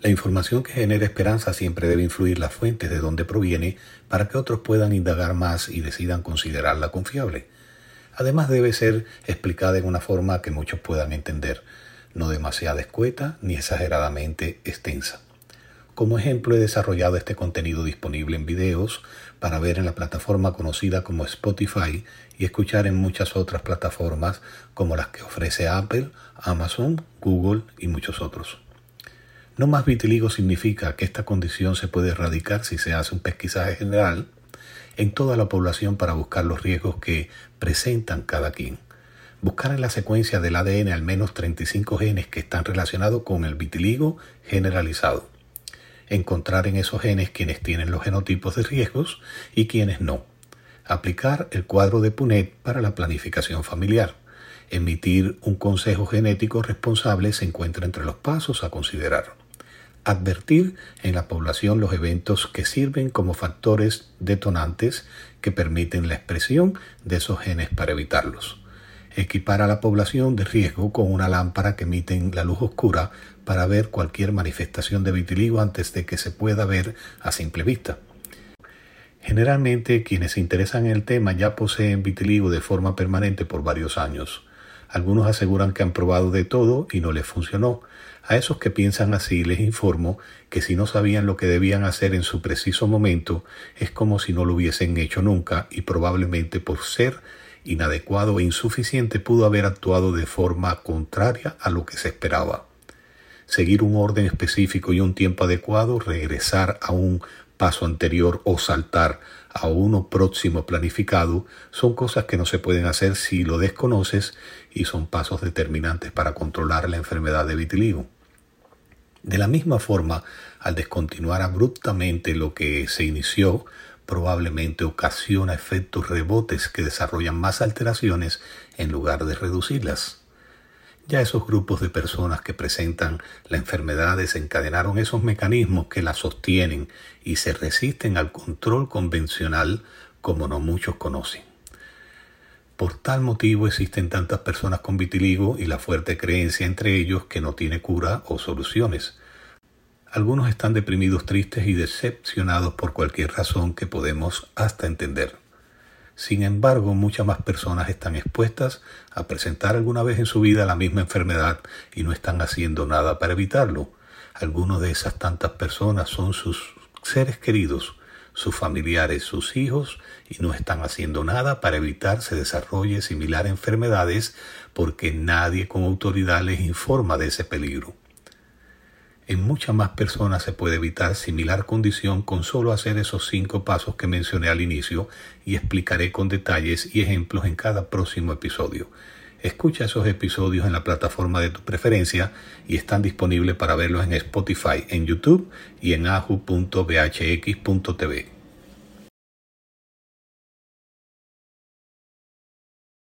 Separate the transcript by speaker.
Speaker 1: La información que genera esperanza siempre debe influir las fuentes de donde proviene para que otros puedan indagar más y decidan considerarla confiable. Además debe ser explicada en una forma que muchos puedan entender, no demasiado escueta ni exageradamente extensa. Como ejemplo he desarrollado este contenido disponible en videos para ver en la plataforma conocida como Spotify y escuchar en muchas otras plataformas como las que ofrece Apple, Amazon, Google y muchos otros. No más vitiligo significa que esta condición se puede erradicar si se hace un pesquisaje general en toda la población para buscar los riesgos que presentan cada quien. Buscar en la secuencia del ADN al menos 35 genes que están relacionados con el vitiligo generalizado. Encontrar en esos genes quienes tienen los genotipos de riesgos y quienes no. Aplicar el cuadro de Punet para la planificación familiar. Emitir un consejo genético responsable se encuentra entre los pasos a considerar advertir en la población los eventos que sirven como factores detonantes que permiten la expresión de esos genes para evitarlos. Equipar a la población de riesgo con una lámpara que emite la luz oscura para ver cualquier manifestación de vitiligo antes de que se pueda ver a simple vista. Generalmente quienes se interesan en el tema ya poseen vitiligo de forma permanente por varios años. Algunos aseguran que han probado de todo y no les funcionó. A esos que piensan así les informo que si no sabían lo que debían hacer en su preciso momento, es como si no lo hubiesen hecho nunca y probablemente por ser inadecuado e insuficiente pudo haber actuado de forma contraria a lo que se esperaba. Seguir un orden específico y un tiempo adecuado, regresar a un paso anterior o saltar a uno próximo planificado son cosas que no se pueden hacer si lo desconoces y son pasos determinantes para controlar la enfermedad de vitiligo. De la misma forma, al descontinuar abruptamente lo que se inició, probablemente ocasiona efectos rebotes que desarrollan más alteraciones en lugar de reducirlas. Ya esos grupos de personas que presentan la enfermedad desencadenaron esos mecanismos que la sostienen y se resisten al control convencional como no muchos conocen. Por tal motivo existen tantas personas con vitiligo y la fuerte creencia entre ellos que no tiene cura o soluciones. Algunos están deprimidos, tristes y decepcionados por cualquier razón que podemos hasta entender. Sin embargo, muchas más personas están expuestas a presentar alguna vez en su vida la misma enfermedad y no están haciendo nada para evitarlo. Algunos de esas tantas personas son sus seres queridos, sus familiares, sus hijos, y no están haciendo nada para evitar se desarrolle similar enfermedades porque nadie con autoridad les informa de ese peligro. En muchas más personas se puede evitar similar condición con solo hacer esos cinco pasos que mencioné al inicio y explicaré con detalles y ejemplos en cada próximo episodio. Escucha esos episodios en la plataforma de tu preferencia y están disponibles para verlos en Spotify, en YouTube y en ahu.bhx.tv.